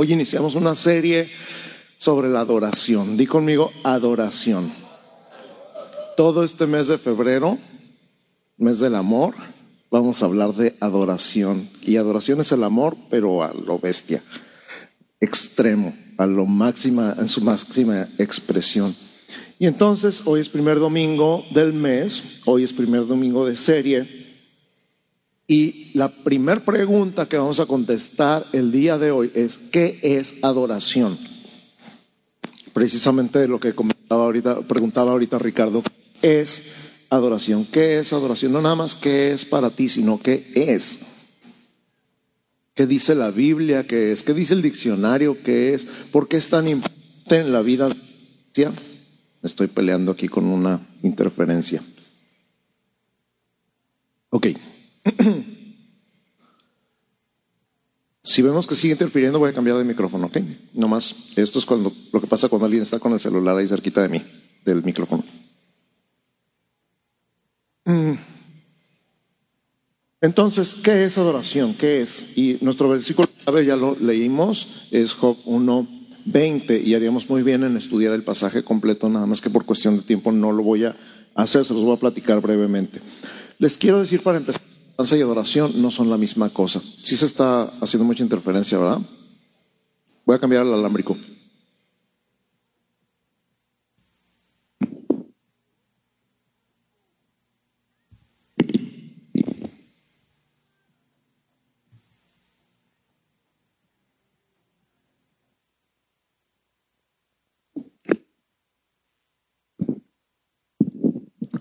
Hoy iniciamos una serie sobre la adoración. Di conmigo adoración. Todo este mes de febrero, mes del amor, vamos a hablar de adoración. Y adoración es el amor, pero a lo bestia, extremo, a lo máxima, en su máxima expresión. Y entonces, hoy es primer domingo del mes, hoy es primer domingo de serie. Y la primera pregunta que vamos a contestar el día de hoy es, ¿qué es adoración? Precisamente lo que comentaba ahorita, preguntaba ahorita Ricardo, es adoración? ¿Qué es adoración? No nada más qué es para ti, sino qué es. ¿Qué dice la Biblia? ¿Qué es? ¿Qué dice el diccionario? ¿Qué es? ¿Por qué es tan importante en la vida? Me estoy peleando aquí con una interferencia. Ok. Si vemos que sigue interfiriendo, voy a cambiar de micrófono, ¿ok? No más. Esto es cuando, lo que pasa cuando alguien está con el celular ahí cerquita de mí, del micrófono. Mm. Entonces, ¿qué es adoración? ¿Qué es? Y nuestro versículo ya lo leímos, es Job 1, 20, y haríamos muy bien en estudiar el pasaje completo, nada más que por cuestión de tiempo no lo voy a hacer, se los voy a platicar brevemente. Les quiero decir para empezar Alabanza y adoración no son la misma cosa. Sí se está haciendo mucha interferencia, ¿verdad? Voy a cambiar el alámbrico.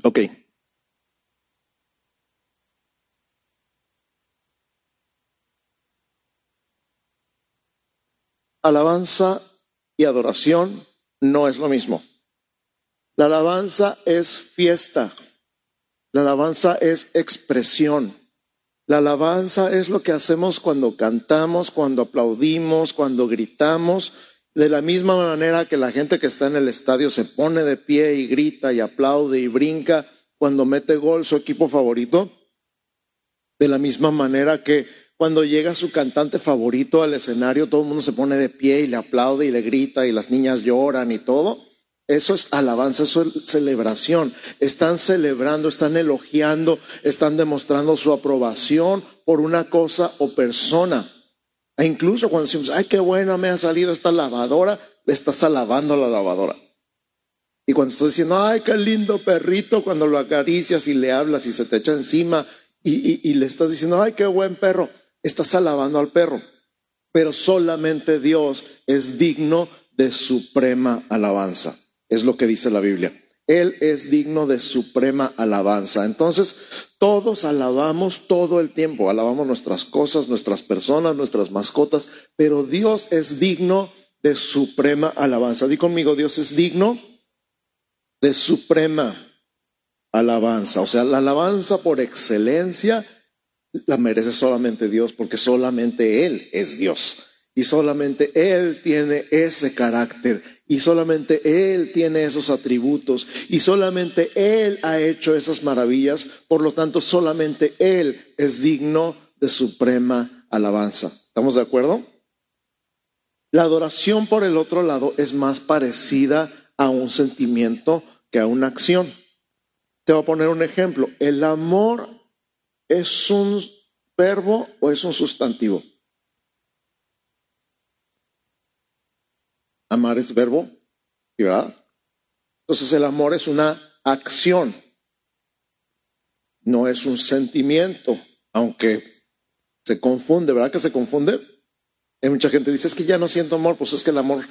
Ok. Alabanza y adoración no es lo mismo. La alabanza es fiesta. La alabanza es expresión. La alabanza es lo que hacemos cuando cantamos, cuando aplaudimos, cuando gritamos. De la misma manera que la gente que está en el estadio se pone de pie y grita y aplaude y brinca cuando mete gol su equipo favorito. De la misma manera que cuando llega su cantante favorito al escenario, todo el mundo se pone de pie y le aplaude y le grita y las niñas lloran y todo. Eso es alabanza, eso es celebración. Están celebrando, están elogiando, están demostrando su aprobación por una cosa o persona. E incluso cuando decimos, ay, qué buena me ha salido esta lavadora, le estás alabando a la lavadora. Y cuando estás diciendo, ay, qué lindo perrito, cuando lo acaricias y le hablas y se te echa encima y, y le estás diciendo, ay, qué buen perro, estás alabando al perro, pero solamente Dios es digno de suprema alabanza. Es lo que dice la Biblia. Él es digno de suprema alabanza. Entonces, todos alabamos todo el tiempo, alabamos nuestras cosas, nuestras personas, nuestras mascotas, pero Dios es digno de suprema alabanza. Di conmigo, Dios es digno de suprema alabanza. O sea, la alabanza por excelencia la merece solamente Dios porque solamente Él es Dios y solamente Él tiene ese carácter y solamente Él tiene esos atributos y solamente Él ha hecho esas maravillas, por lo tanto solamente Él es digno de suprema alabanza. ¿Estamos de acuerdo? La adoración por el otro lado es más parecida a un sentimiento que a una acción. Te voy a poner un ejemplo. El amor ¿Es un verbo o es un sustantivo? Amar es verbo, ¿verdad? Entonces el amor es una acción, no es un sentimiento, aunque se confunde, ¿verdad que se confunde? Hay mucha gente que dice, es que ya no siento amor, pues es que el amor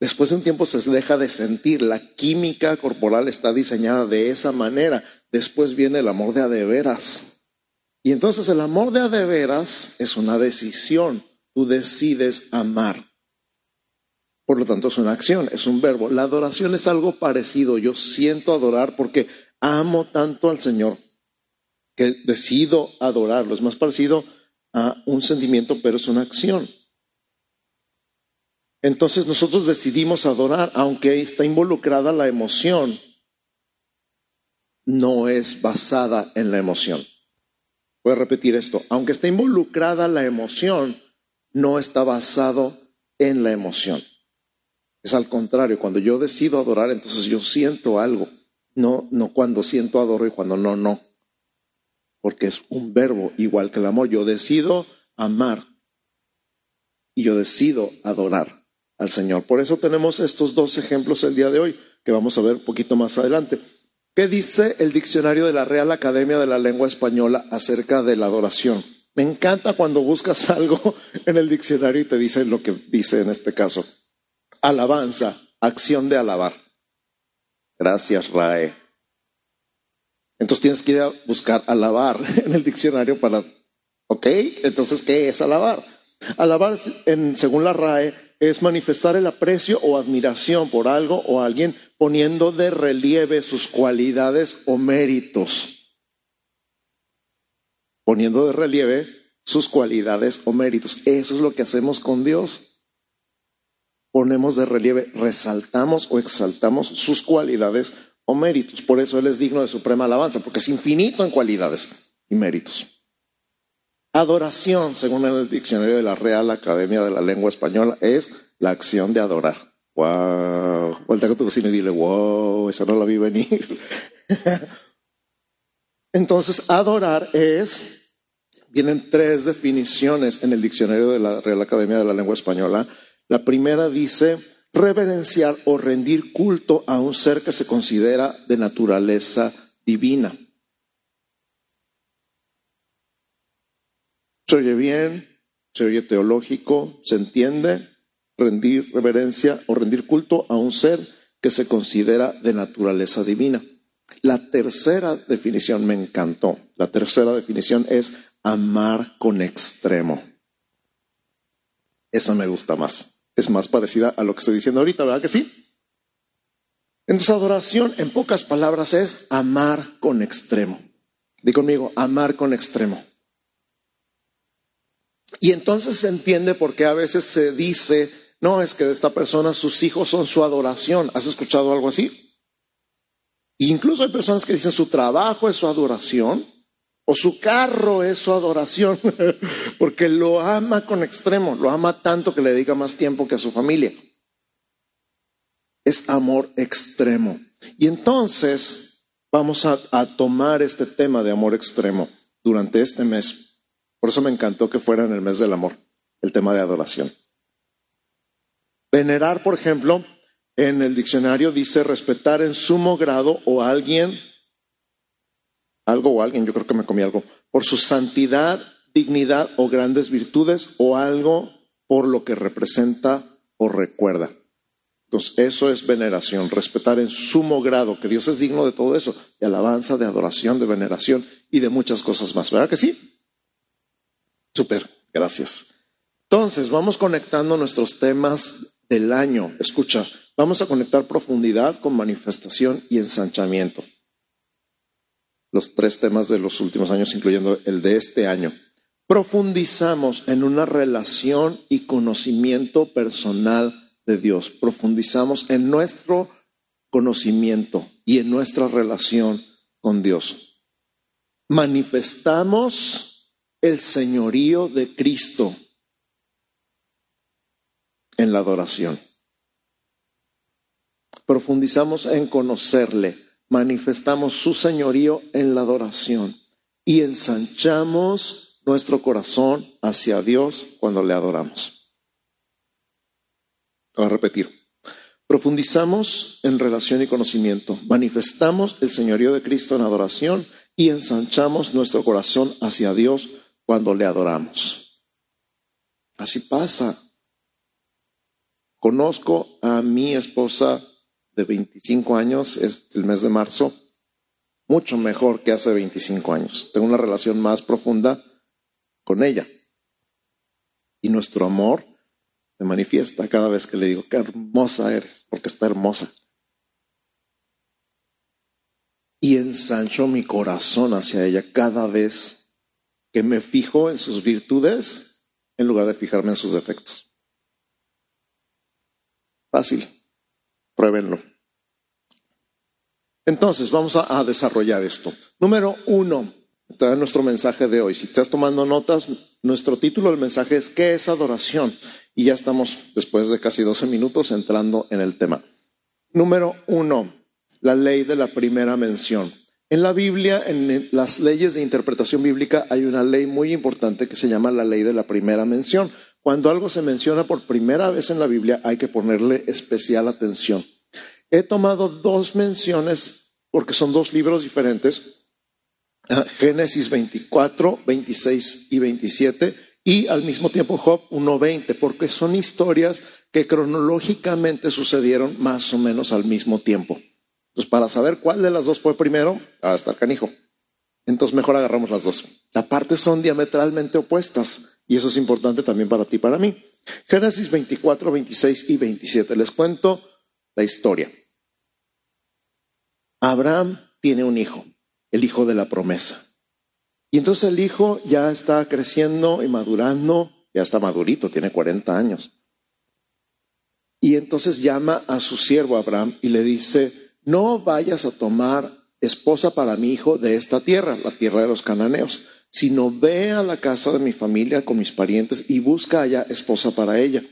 después de un tiempo se deja de sentir, la química corporal está diseñada de esa manera, después viene el amor de a de veras. Y entonces el amor de a de veras es una decisión. Tú decides amar. Por lo tanto, es una acción, es un verbo. La adoración es algo parecido. Yo siento adorar porque amo tanto al Señor que decido adorarlo. Es más parecido a un sentimiento, pero es una acción. Entonces nosotros decidimos adorar, aunque está involucrada la emoción, no es basada en la emoción. Voy a repetir esto. Aunque está involucrada la emoción, no está basado en la emoción. Es al contrario, cuando yo decido adorar, entonces yo siento algo, no, no cuando siento adoro y cuando no, no. Porque es un verbo igual que el amor. Yo decido amar y yo decido adorar al Señor. Por eso tenemos estos dos ejemplos el día de hoy, que vamos a ver un poquito más adelante. ¿Qué dice el diccionario de la Real Academia de la Lengua Española acerca de la adoración? Me encanta cuando buscas algo en el diccionario y te dice lo que dice en este caso. Alabanza, acción de alabar. Gracias, Rae. Entonces tienes que ir a buscar alabar en el diccionario para, ¿ok? Entonces, ¿qué es alabar? Alabar, según la RAE, es manifestar el aprecio o admiración por algo o alguien poniendo de relieve sus cualidades o méritos. Poniendo de relieve sus cualidades o méritos. Eso es lo que hacemos con Dios. Ponemos de relieve, resaltamos o exaltamos sus cualidades o méritos. Por eso Él es digno de suprema alabanza, porque es infinito en cualidades y méritos. Adoración, según el diccionario de la Real Academia de la Lengua Española, es la acción de adorar. Wow. Vuelta con tu vecino y dile, wow, esa no la vi venir. Entonces, adorar es, vienen tres definiciones en el diccionario de la Real Academia de la Lengua Española. La primera dice reverenciar o rendir culto a un ser que se considera de naturaleza divina. Se oye bien, se oye teológico, se entiende, rendir reverencia o rendir culto a un ser que se considera de naturaleza divina. La tercera definición me encantó. La tercera definición es amar con extremo. Esa me gusta más. Es más parecida a lo que estoy diciendo ahorita, ¿verdad que sí? Entonces, adoración, en pocas palabras, es amar con extremo. Di conmigo, amar con extremo. Y entonces se entiende por qué a veces se dice, no, es que de esta persona sus hijos son su adoración. ¿Has escuchado algo así? incluso hay personas que dicen su trabajo es su adoración o su carro es su adoración, porque lo ama con extremo, lo ama tanto que le dedica más tiempo que a su familia. Es amor extremo. Y entonces vamos a, a tomar este tema de amor extremo durante este mes por eso me encantó que fuera en el mes del amor, el tema de adoración. Venerar, por ejemplo, en el diccionario dice respetar en sumo grado o alguien, algo o alguien, yo creo que me comí algo, por su santidad, dignidad o grandes virtudes o algo por lo que representa o recuerda. Entonces, eso es veneración, respetar en sumo grado, que Dios es digno de todo eso, de alabanza, de adoración, de veneración y de muchas cosas más. ¿Verdad que sí? Súper, gracias. Entonces, vamos conectando nuestros temas del año. Escucha, vamos a conectar profundidad con manifestación y ensanchamiento. Los tres temas de los últimos años, incluyendo el de este año. Profundizamos en una relación y conocimiento personal de Dios. Profundizamos en nuestro conocimiento y en nuestra relación con Dios. Manifestamos el señorío de Cristo en la adoración. Profundizamos en conocerle, manifestamos su señorío en la adoración y ensanchamos nuestro corazón hacia Dios cuando le adoramos. Voy a repetir. Profundizamos en relación y conocimiento, manifestamos el señorío de Cristo en adoración y ensanchamos nuestro corazón hacia Dios cuando le adoramos. Así pasa. Conozco a mi esposa de 25 años, es el mes de marzo, mucho mejor que hace 25 años. Tengo una relación más profunda con ella. Y nuestro amor se manifiesta cada vez que le digo, qué hermosa eres, porque está hermosa. Y ensancho mi corazón hacia ella cada vez que me fijo en sus virtudes en lugar de fijarme en sus defectos. Fácil, pruébenlo. Entonces, vamos a, desarrollar esto. Número uno, Está nuestro mensaje de hoy. Si estás tomando notas, nuestro título del mensaje es ¿Qué es adoración? Y ya estamos, después de casi 12 minutos, entrando en el tema. Número uno, la ley de la primera mención. En la Biblia, en las leyes de interpretación bíblica, hay una ley muy importante que se llama la ley de la primera mención. Cuando algo se menciona por primera vez en la Biblia, hay que ponerle especial atención. He tomado dos menciones porque son dos libros diferentes, Génesis 24, 26 y 27, y al mismo tiempo Job 1.20, porque son historias que cronológicamente sucedieron más o menos al mismo tiempo. Entonces, para saber cuál de las dos fue primero, hasta el canijo. Entonces, mejor agarramos las dos. Las partes son diametralmente opuestas y eso es importante también para ti y para mí. Génesis 24, 26 y 27. Les cuento la historia. Abraham tiene un hijo, el hijo de la promesa. Y entonces el hijo ya está creciendo y madurando, ya está madurito, tiene 40 años. Y entonces llama a su siervo Abraham y le dice, no vayas a tomar esposa para mi hijo de esta tierra, la tierra de los cananeos, sino ve a la casa de mi familia con mis parientes y busca allá esposa para ella.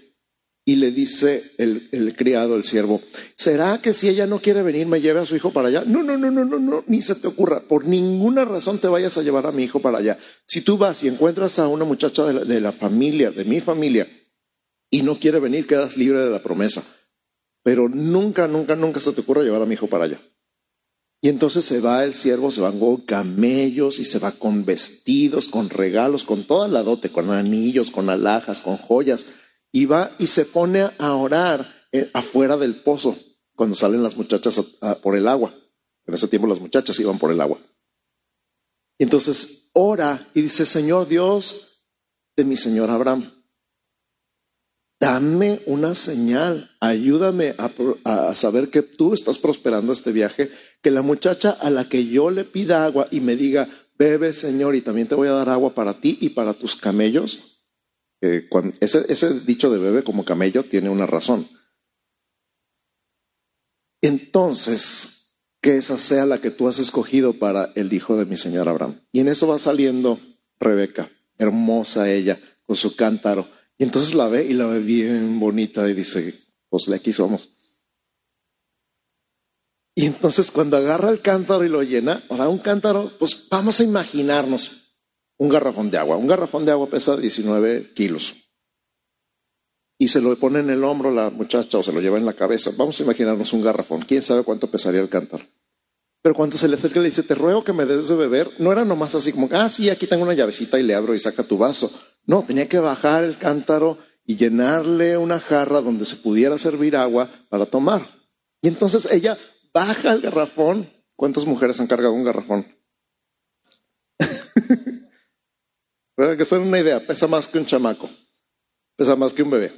Y le dice el, criado, el siervo, ¿será que si ella no quiere venir me lleve a su hijo para allá? No, no, no, no, no, no, ni se te ocurra. Por ninguna razón te vayas a llevar a mi hijo para allá. Si tú vas y encuentras a una muchacha de la familia, de mi familia, y no quiere venir, quedas libre de la promesa pero nunca, nunca, nunca se te ocurre llevar a mi hijo para allá. Y entonces se va el siervo, se van con camellos y se va con vestidos, con regalos, con toda la dote, con anillos, con alhajas, con joyas. Y va y se pone a orar eh, afuera del pozo cuando salen las muchachas por el agua. En ese tiempo las muchachas iban por el agua. Y entonces ora y dice, Señor Dios de mi Señor Abraham, dame una señal, ayúdame a, saber que tú estás prosperando este viaje, que la muchacha a la que yo le pida agua y me diga, bebe Señor, y también te voy a dar agua para ti y para tus camellos. ese, ese dicho de bebe como camello tiene una razón. Entonces, que esa sea la que tú has escogido para el hijo de mi señor Abraham. Y en eso va saliendo Rebeca, hermosa ella, con su cántaro y entonces la ve y la ve bien bonita y dice, pues de aquí somos. Y entonces cuando agarra el cántaro y lo llena, ahora un cántaro, pues vamos a imaginarnos un garrafón de agua. Un garrafón de agua pesa 19 kilos. Y se lo pone en el hombro la muchacha o se lo lleva en la cabeza. Vamos a imaginarnos un garrafón. ¿Quién sabe cuánto pesaría el cántaro? Pero cuando se le acerca y le dice, te ruego que me des de beber, no era nomás así como, ah, sí, aquí tengo una llavecita y le abro y saca tu vaso. No, tenía que bajar el cántaro y llenarle una jarra donde se pudiera servir agua para tomar. Y entonces ella baja el garrafón. ¿Cuántas mujeres han cargado un garrafón? Para que se una idea, pesa más que un chamaco, pesa más que un bebé.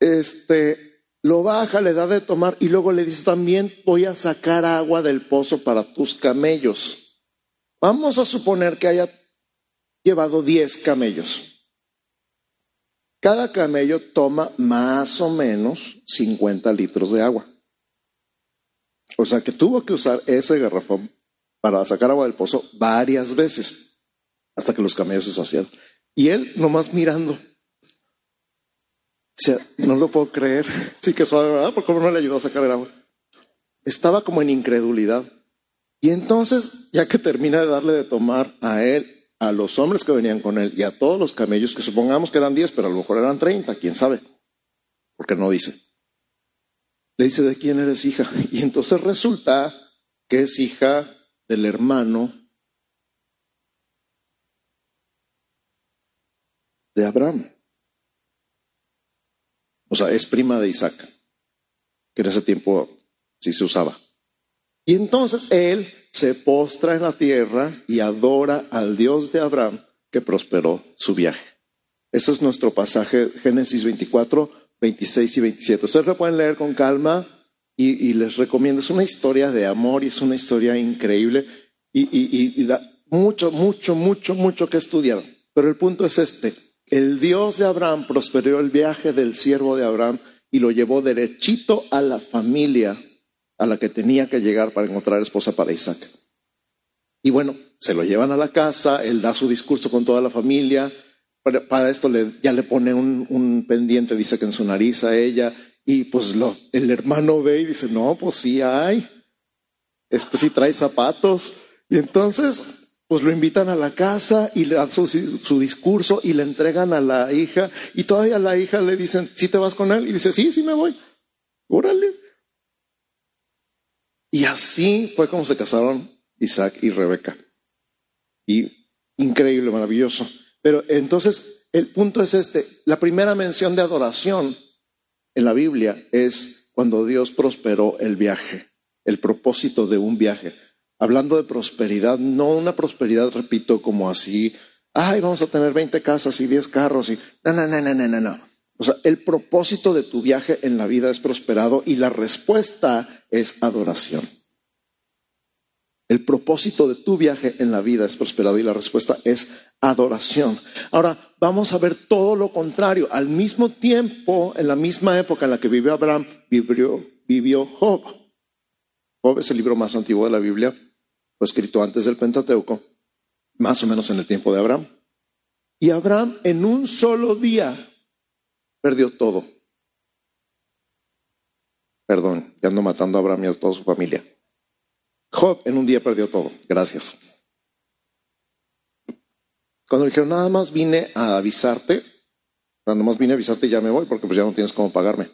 Este, lo baja, le da de tomar y luego le dice también voy a sacar agua del pozo para tus camellos. Vamos a suponer que haya llevado 10 camellos. Cada camello toma más o menos 50 litros de agua. O sea que tuvo que usar ese garrafón para sacar agua del pozo varias veces hasta que los camellos se saciaron. Y él nomás mirando. O no lo puedo creer. Sí que suave, ¿verdad? Porque no le ayudó a sacar el agua. Estaba como en incredulidad. Y entonces, ya que termina de darle de tomar a él a los hombres que venían con él y a todos los camellos, que supongamos que eran 10, pero a lo mejor eran 30, quién sabe, porque no dice. Le dice, ¿de quién eres hija? Y entonces resulta que es hija del hermano de Abraham. O sea, es prima de Isaac, que en ese tiempo sí se usaba. Y entonces él se postra en la tierra y adora al Dios de Abraham que prosperó su viaje. Ese es nuestro pasaje, Génesis 24, 26 y 27. Ustedes lo pueden leer con calma y, les recomiendo. Es una historia de amor y es una historia increíble y, y da mucho, mucho, mucho, mucho que estudiar. Pero el punto es este. El Dios de Abraham prosperó el viaje del siervo de Abraham y lo llevó derechito a la familia a la que tenía que llegar para encontrar esposa para Isaac. Y bueno, se lo llevan a la casa, él da su discurso con toda la familia. Para, esto le, ya le pone un, pendiente, dice que en su nariz a ella. Y pues lo, el hermano ve y dice, no, pues sí hay. Este sí trae zapatos. Y entonces, pues lo invitan a la casa y le dan su, su, discurso y le entregan a la hija. Y todavía a la hija le dicen, ¿sí te vas con él? Y dice, sí, sí me voy. Órale. Y así fue como se casaron Isaac y Rebeca. Y increíble, maravilloso. Pero entonces el punto es este. La primera mención de adoración en la Biblia es cuando Dios prosperó el viaje, el propósito de un viaje. Hablando de prosperidad, no una prosperidad, repito, como así, ay, vamos a tener 20 casas y 10 carros y no, no, no, no, no, no, no. O sea, el propósito de tu viaje en la vida es prosperado y la respuesta es adoración. El propósito de tu viaje en la vida es prosperado y la respuesta es adoración. Ahora, vamos a ver todo lo contrario. Al mismo tiempo, en la misma época en la que vivió Abraham, vivió, vivió Job. Job es el libro más antiguo de la Biblia, fue escrito antes del Pentateuco, más o menos en el tiempo de Abraham. Y Abraham en un solo día perdió todo. Perdón, ya ando matando a Abraham y a toda su familia. Job en un día perdió todo. Gracias. Cuando le dijeron, nada más vine a avisarte, nada más vine a avisarte y ya me voy porque pues ya no tienes cómo pagarme.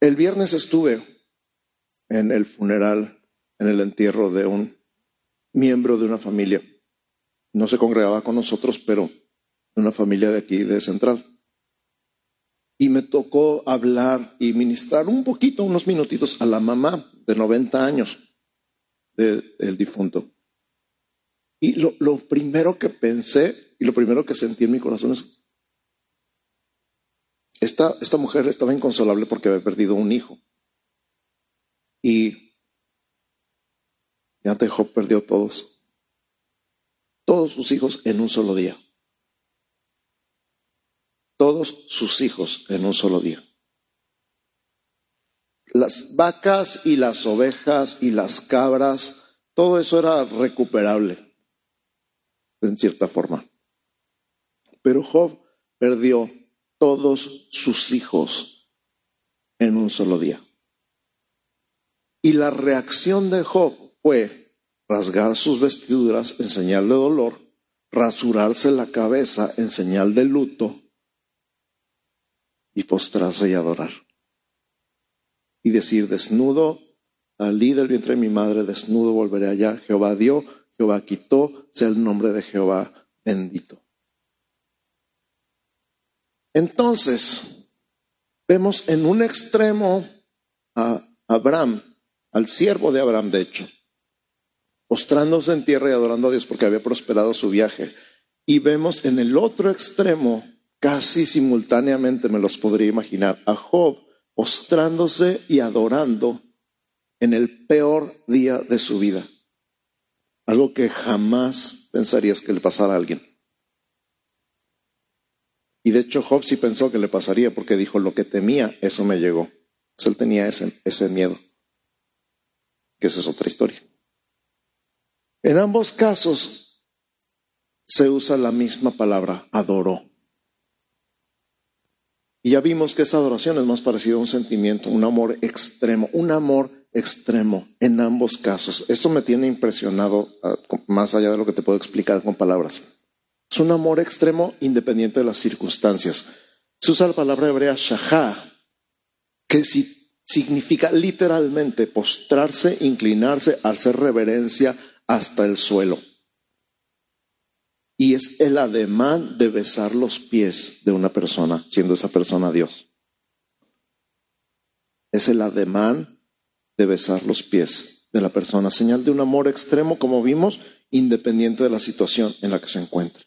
El viernes estuve en el funeral, en el entierro de un miembro de una familia. No se congregaba con nosotros, pero una familia de aquí, de Central y me tocó hablar y ministrar un poquito, unos minutitos a la mamá de 90 años del difunto. Y lo, lo, primero que pensé y lo primero que sentí en mi corazón es, esta, esta mujer estaba inconsolable porque había perdido un hijo. Y ya dejó, perdió todos, todos sus hijos en un solo día todos sus hijos en un solo día. Las vacas y las ovejas y las cabras, todo eso era recuperable, en cierta forma. Pero Job perdió todos sus hijos en un solo día. Y la reacción de Job fue rasgar sus vestiduras en señal de dolor, rasurarse la cabeza en señal de luto y postrarse y adorar. Y decir, desnudo, salí del vientre de mi madre, desnudo volveré allá. Jehová dio, Jehová quitó, sea el nombre de Jehová bendito. Entonces, vemos en un extremo a Abraham, al siervo de Abraham, de hecho, postrándose en tierra y adorando a Dios porque había prosperado su viaje. Y vemos en el otro extremo casi simultáneamente me los podría imaginar, a Job postrándose y adorando en el peor día de su vida. Algo que jamás pensarías que le pasara a alguien. Y de hecho Job sí pensó que le pasaría porque dijo, lo que temía, eso me llegó. él tenía ese, ese miedo, que esa es otra historia. En ambos casos se usa la misma palabra, adoró. Y ya vimos que esa adoración es más parecida a un sentimiento, un amor extremo, un amor extremo en ambos casos. Esto me tiene impresionado ah, más allá de lo que te puedo explicar con palabras. Es un amor extremo independiente de las circunstancias. Se usa la palabra hebrea shahá, que significa literalmente postrarse, inclinarse, hacer reverencia hasta el suelo y es el ademán de besar los pies de una persona, siendo esa persona Dios. Es el ademán de besar los pies de la persona, señal de un amor extremo, como vimos, independiente de la situación en la que se encuentre.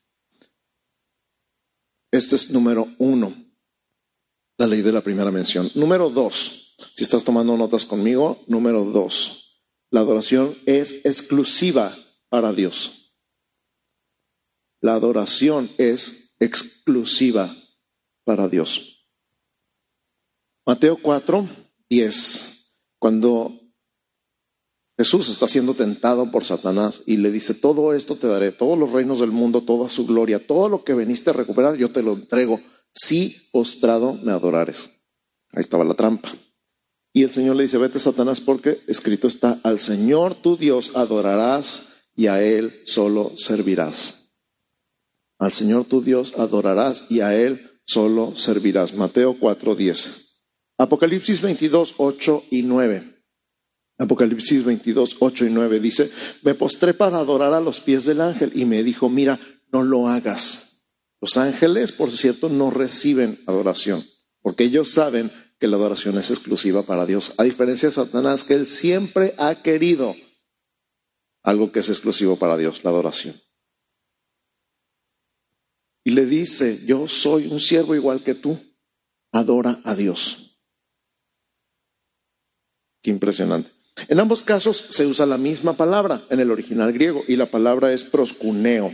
Este es número uno, la ley de la primera mención. Número dos, si estás tomando notas conmigo, número dos, la adoración es exclusiva para Dios. La adoración es exclusiva para Dios. Mateo 4, 10. Cuando Jesús está siendo tentado por Satanás y le dice, todo esto te daré, todos los reinos del mundo, toda su gloria, todo lo que veniste a recuperar, yo te lo entrego, si postrado me adorares. Ahí estaba la trampa. Y el Señor le dice, vete Satanás porque escrito está, al Señor tu Dios adorarás y a Él solo servirás. Al Señor tu Dios adorarás y a Él solo servirás. Mateo 4:10. Apocalipsis 22, 8 y 9. Apocalipsis 22, 8 y 9 dice, me postré para adorar a los pies del ángel y me dijo, mira, no lo hagas. Los ángeles, por cierto, no reciben adoración, porque ellos saben que la adoración es exclusiva para Dios, a diferencia de Satanás, que él siempre ha querido algo que es exclusivo para Dios, la adoración. Y le dice, yo soy un siervo igual que tú, adora a Dios. Qué impresionante. En ambos casos se usa la misma palabra en el original griego y la palabra es proscuneo.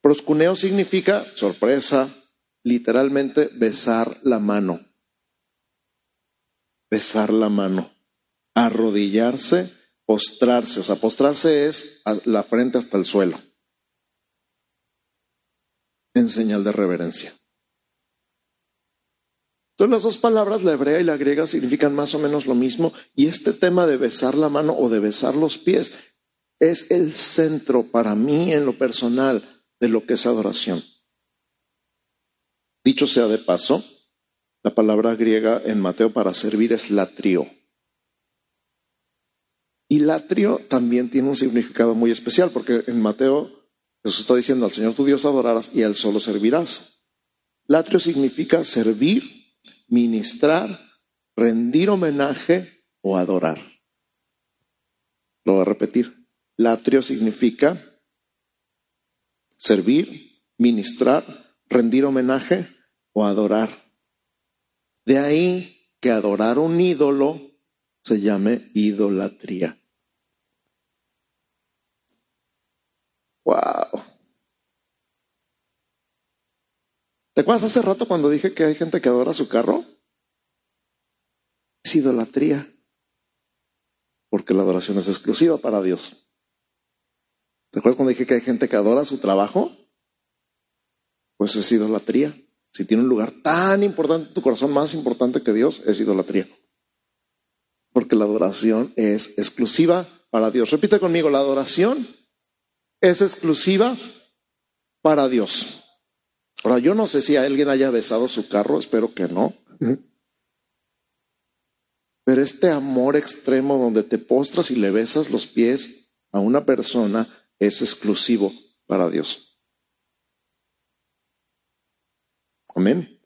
Proscuneo significa sorpresa, literalmente besar la mano. Besar la mano. Arrodillarse, postrarse. O sea, postrarse es la frente hasta el suelo. En señal de reverencia. Entonces las dos palabras, la hebrea y la griega, significan más o menos lo mismo y este tema de besar la mano o de besar los pies es el centro para mí en lo personal de lo que es adoración. Dicho sea de paso, la palabra griega en Mateo para servir es latrio. Y latrio también tiene un significado muy especial porque en Mateo Jesús está diciendo al Señor tu Dios adorarás y a Él solo servirás. Latrio significa servir ministrar, rendir homenaje o adorar. Lo voy a repetir. Latrio significa servir, ministrar, rendir homenaje o adorar. De ahí que adorar un ídolo se llame idolatría. Wow. ¿Te acuerdas hace rato cuando dije que hay gente que adora su carro? Es idolatría. Porque la adoración es exclusiva para Dios. ¿Te acuerdas cuando dije que hay gente que adora su trabajo? Pues es idolatría. Si tiene un lugar tan importante, tu corazón más importante que Dios, es idolatría. Porque la adoración es exclusiva para Dios. Repite conmigo, la adoración es exclusiva para Dios. Ahora, yo no sé si alguien haya besado su carro, espero que no. Pero este amor extremo donde te postras y le besas los pies a una persona es exclusivo para Dios. Amén.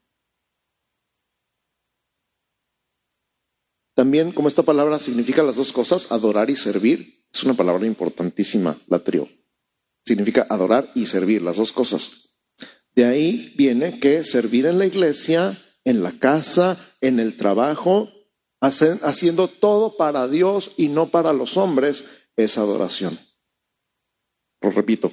También, como esta palabra significa las dos cosas, adorar y servir, es una palabra importantísima, la trio. Significa adorar y servir, las dos cosas. De ahí viene que servir en la iglesia, en la casa, en el trabajo, haciendo todo para Dios y no para los hombres, es adoración. Lo repito.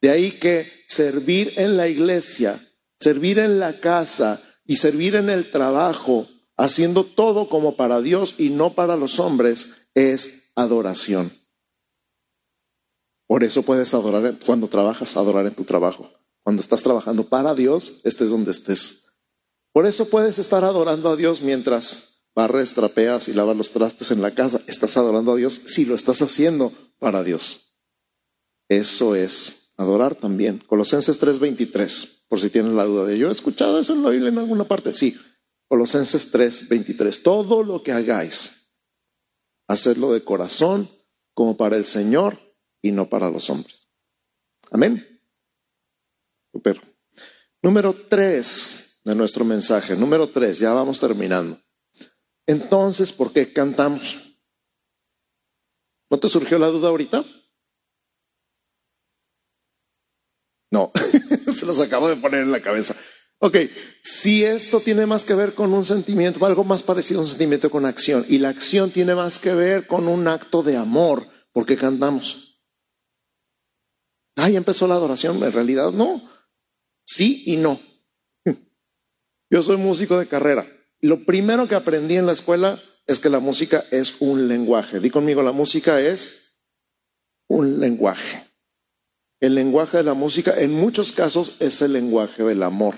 De ahí que servir en la iglesia, servir en la casa y servir en el trabajo, haciendo todo como para Dios y no para los hombres, es adoración. Por eso puedes adorar cuando trabajas, adorar en tu trabajo. Cuando estás trabajando para Dios, estés donde estés. Por eso puedes estar adorando a Dios mientras barres, trapeas y lavas los trastes en la casa. Estás adorando a Dios si lo estás haciendo para Dios. Eso es adorar también. Colosenses 3:23, por si tienen la duda de yo he escuchado eso en la Biblia en alguna parte. Sí, Colosenses 3:23. Todo lo que hagáis, hacerlo de corazón como para el Señor y no para los hombres. Amén. Super. Número tres de nuestro mensaje. Número tres, ya vamos terminando. Entonces, ¿por qué cantamos? ¿No te surgió la duda ahorita? No, se los acabo de poner en la cabeza. Ok, si esto tiene más que ver con un sentimiento, algo más parecido a un sentimiento con acción, y la acción tiene más que ver con un acto de amor, ¿por qué cantamos? Ay, empezó la adoración, en realidad no. Sí y no. Yo soy músico de carrera. Lo primero que aprendí en la escuela es que la música es un lenguaje. Di conmigo, la música es un lenguaje. El lenguaje de la música en muchos casos es el lenguaje del amor.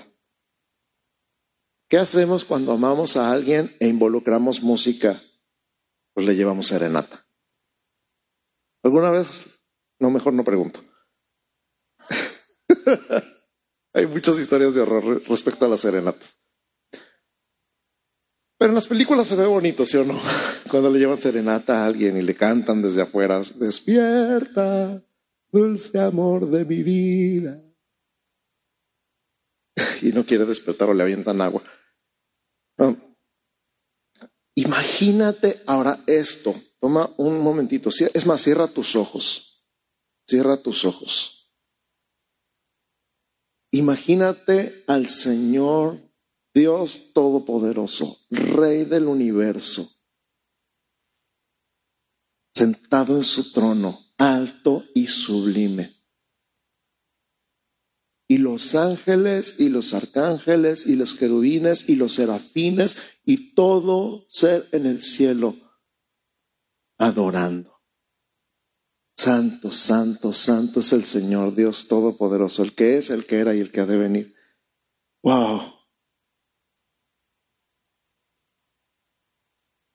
¿Qué hacemos cuando amamos a alguien e involucramos música? Pues le llevamos serenata. ¿Alguna vez? No, mejor no pregunto. Hay muchas historias de horror respecto a las serenatas. Pero en las películas se ve bonito, ¿sí o no? Cuando le llevan serenata a alguien y le cantan desde afuera, despierta, dulce amor de mi vida. Y no quiere despertar o le avientan agua. Imagínate ahora esto. Toma un momentito. Es más, cierra tus ojos. Cierra tus ojos. Imagínate al Señor Dios Todopoderoso, Rey del universo, sentado en su trono, alto y sublime. Y los ángeles y los arcángeles y los querubines y los serafines y todo ser en el cielo adorando. Santo, santo, santo es el Señor Dios Todopoderoso, el que es, el que era y el que ha de venir. Wow.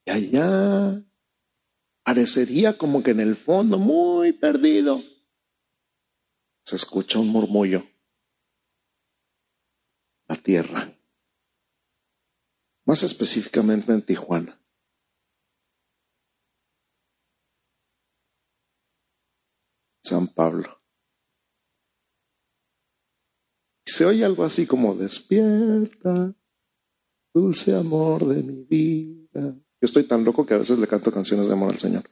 Y allá parecería como que en el fondo, muy perdido, se escucha un murmullo. La tierra. Más específicamente en Tijuana. San Pablo. Se oye algo así como despierta, dulce amor de mi vida. Yo estoy tan loco que a veces le canto canciones de amor al Señor.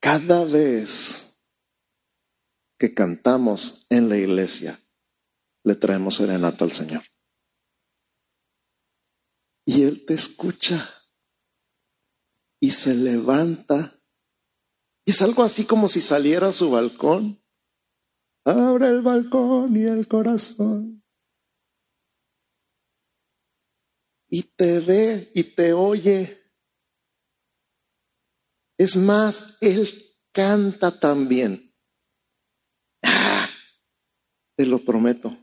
Cada vez que cantamos en la iglesia, le traemos serenata al Señor. Y Él te escucha y se levanta. Y es algo así como si saliera a su balcón Abre el balcón y el corazón. Y te ve y te oye. Es más, Él canta también. Ah, te lo prometo.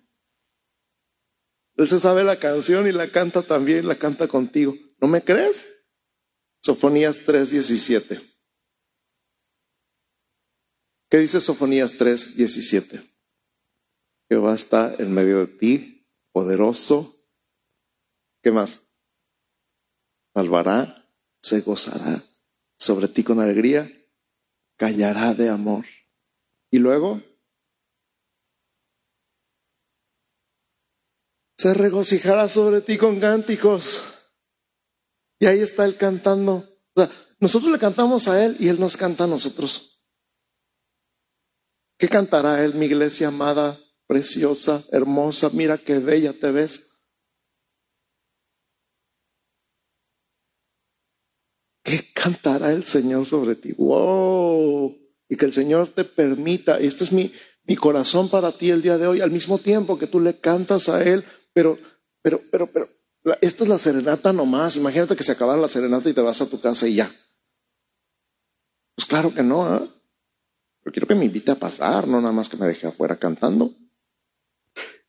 Él se sabe la canción y la canta también, la canta contigo. ¿No me crees? Sofonías 3:17. ¿Qué dice Sofonías 3, 17? Jehová está en medio de ti, poderoso. ¿Qué más? Salvará, se gozará sobre ti con alegría, callará de amor. Y luego, se regocijará sobre ti con cánticos. Y ahí está él cantando. nosotros le cantamos a él y él nos canta a nosotros. ¿Qué cantará él, mi iglesia amada, preciosa, hermosa? Mira qué bella te ves. ¿Qué cantará el Señor sobre ti? ¡Wow! Y que el Señor te permita, y este es mi, mi corazón para ti el día de hoy, al mismo tiempo que tú le cantas a Él, pero, pero, pero, pero, esta es la serenata nomás. Imagínate que se acabara la serenata y te vas a tu casa y ya. Pues claro que no, ¿eh? Pero quiero que me invite a pasar, no nada más que me deje afuera cantando.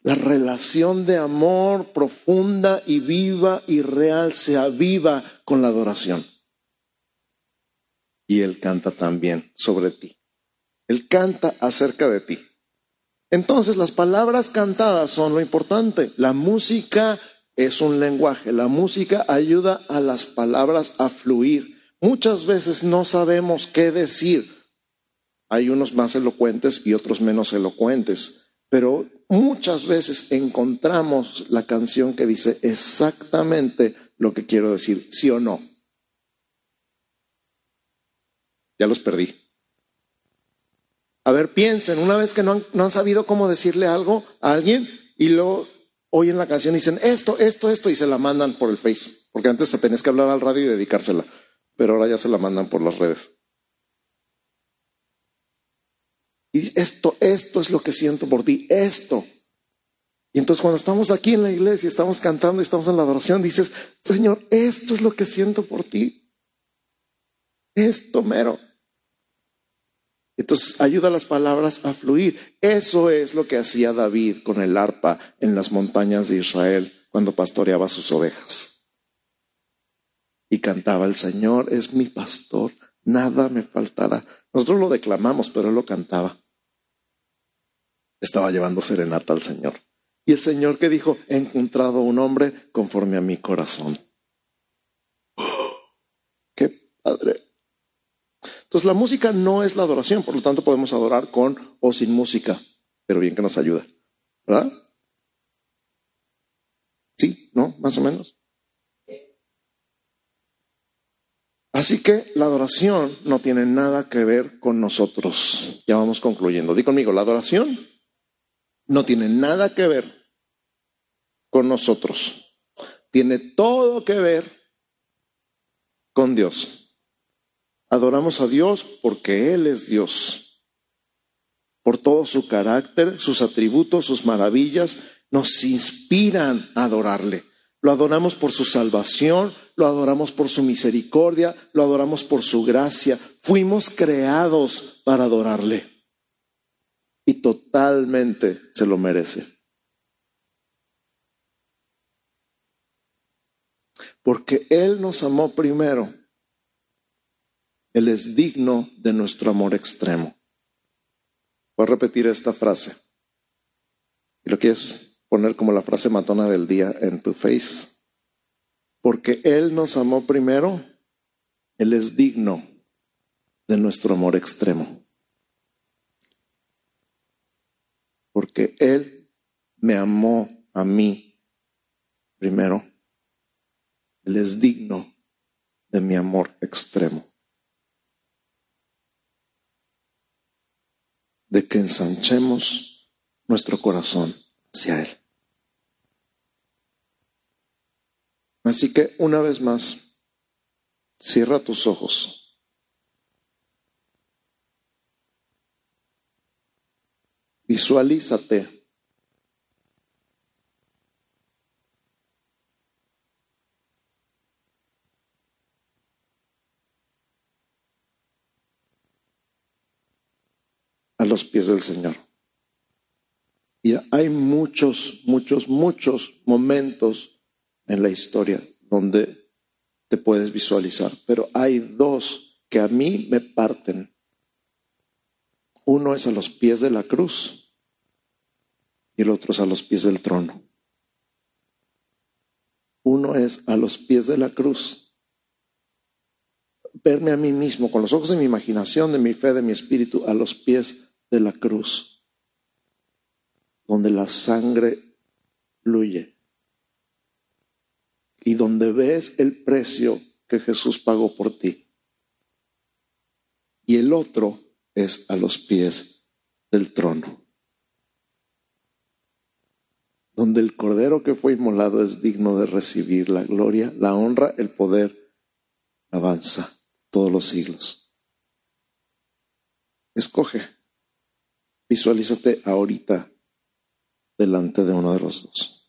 La relación de amor profunda y viva y real se aviva con la adoración. Y Él canta también sobre ti. Él canta acerca de ti. Entonces las palabras cantadas son lo importante. La música es un lenguaje. La música ayuda a las palabras a fluir. Muchas veces no sabemos qué decir hay unos más elocuentes y otros menos elocuentes, pero muchas veces encontramos la canción que dice exactamente lo que quiero decir, sí o no. Ya los perdí. A ver, piensen, una vez que no han, no han sabido cómo decirle algo a alguien y luego oyen la canción dicen esto, esto, esto y se la mandan por el Face, porque antes te tenías que hablar al radio y dedicársela, pero ahora ya se la mandan por las redes. Y esto, esto es lo que siento por ti, esto. Y entonces cuando estamos aquí en la iglesia, estamos cantando y estamos en la adoración, dices, Señor, esto es lo que siento por ti. Esto mero. Entonces ayuda las palabras a fluir. Eso es lo que hacía David con el arpa en las montañas de Israel cuando pastoreaba sus ovejas. Y cantaba, el Señor es mi pastor, nada me faltará. Nosotros lo declamamos, pero él lo cantaba. Estaba llevando serenata al Señor. Y el Señor que dijo, he encontrado un hombre conforme a mi corazón. ¡Qué padre! Entonces la música no es la adoración, por lo tanto podemos adorar con o sin música, pero bien que nos ayuda, ¿verdad? Sí, ¿no? Más o menos. Así que la adoración no tiene nada que ver con nosotros. Ya vamos concluyendo. Di conmigo, la adoración no tiene nada que ver con nosotros. Tiene todo que ver con Dios. Adoramos a Dios porque Él es Dios. Por todo su carácter, sus atributos, sus maravillas, nos inspiran a adorarle. Lo adoramos por su salvación, lo adoramos por su misericordia, lo adoramos por su gracia. Fuimos creados para adorarle. Y totalmente se lo merece. Porque Él nos amó primero. Él es digno de nuestro amor extremo. Voy a repetir esta frase. Y lo quieres poner como la frase matona del día en tu face porque Él nos amó primero, Él es digno de nuestro amor extremo. Porque Él me amó a mí primero, Él es digno de mi amor extremo. De que ensanchemos nuestro corazón hacia Él. Así que una vez más, cierra tus ojos. Visualízate. Los pies del Señor. Mira, hay muchos, muchos, muchos momentos en la historia donde te puedes visualizar, pero hay dos que a mí me parten. Uno es a los pies de la cruz y el otro es a los pies del trono. Uno es a los pies de la cruz. Verme a mí mismo con los ojos de mi imaginación, de mi fe, de mi espíritu, a los pies de la cruz, donde la sangre fluye y donde ves el precio que Jesús pagó por ti. Y el otro es a los pies del trono, donde el cordero que fue inmolado es digno de recibir la gloria, la honra, el poder, avanza todos los siglos. Escoge, visualízate ahorita delante de uno de los dos.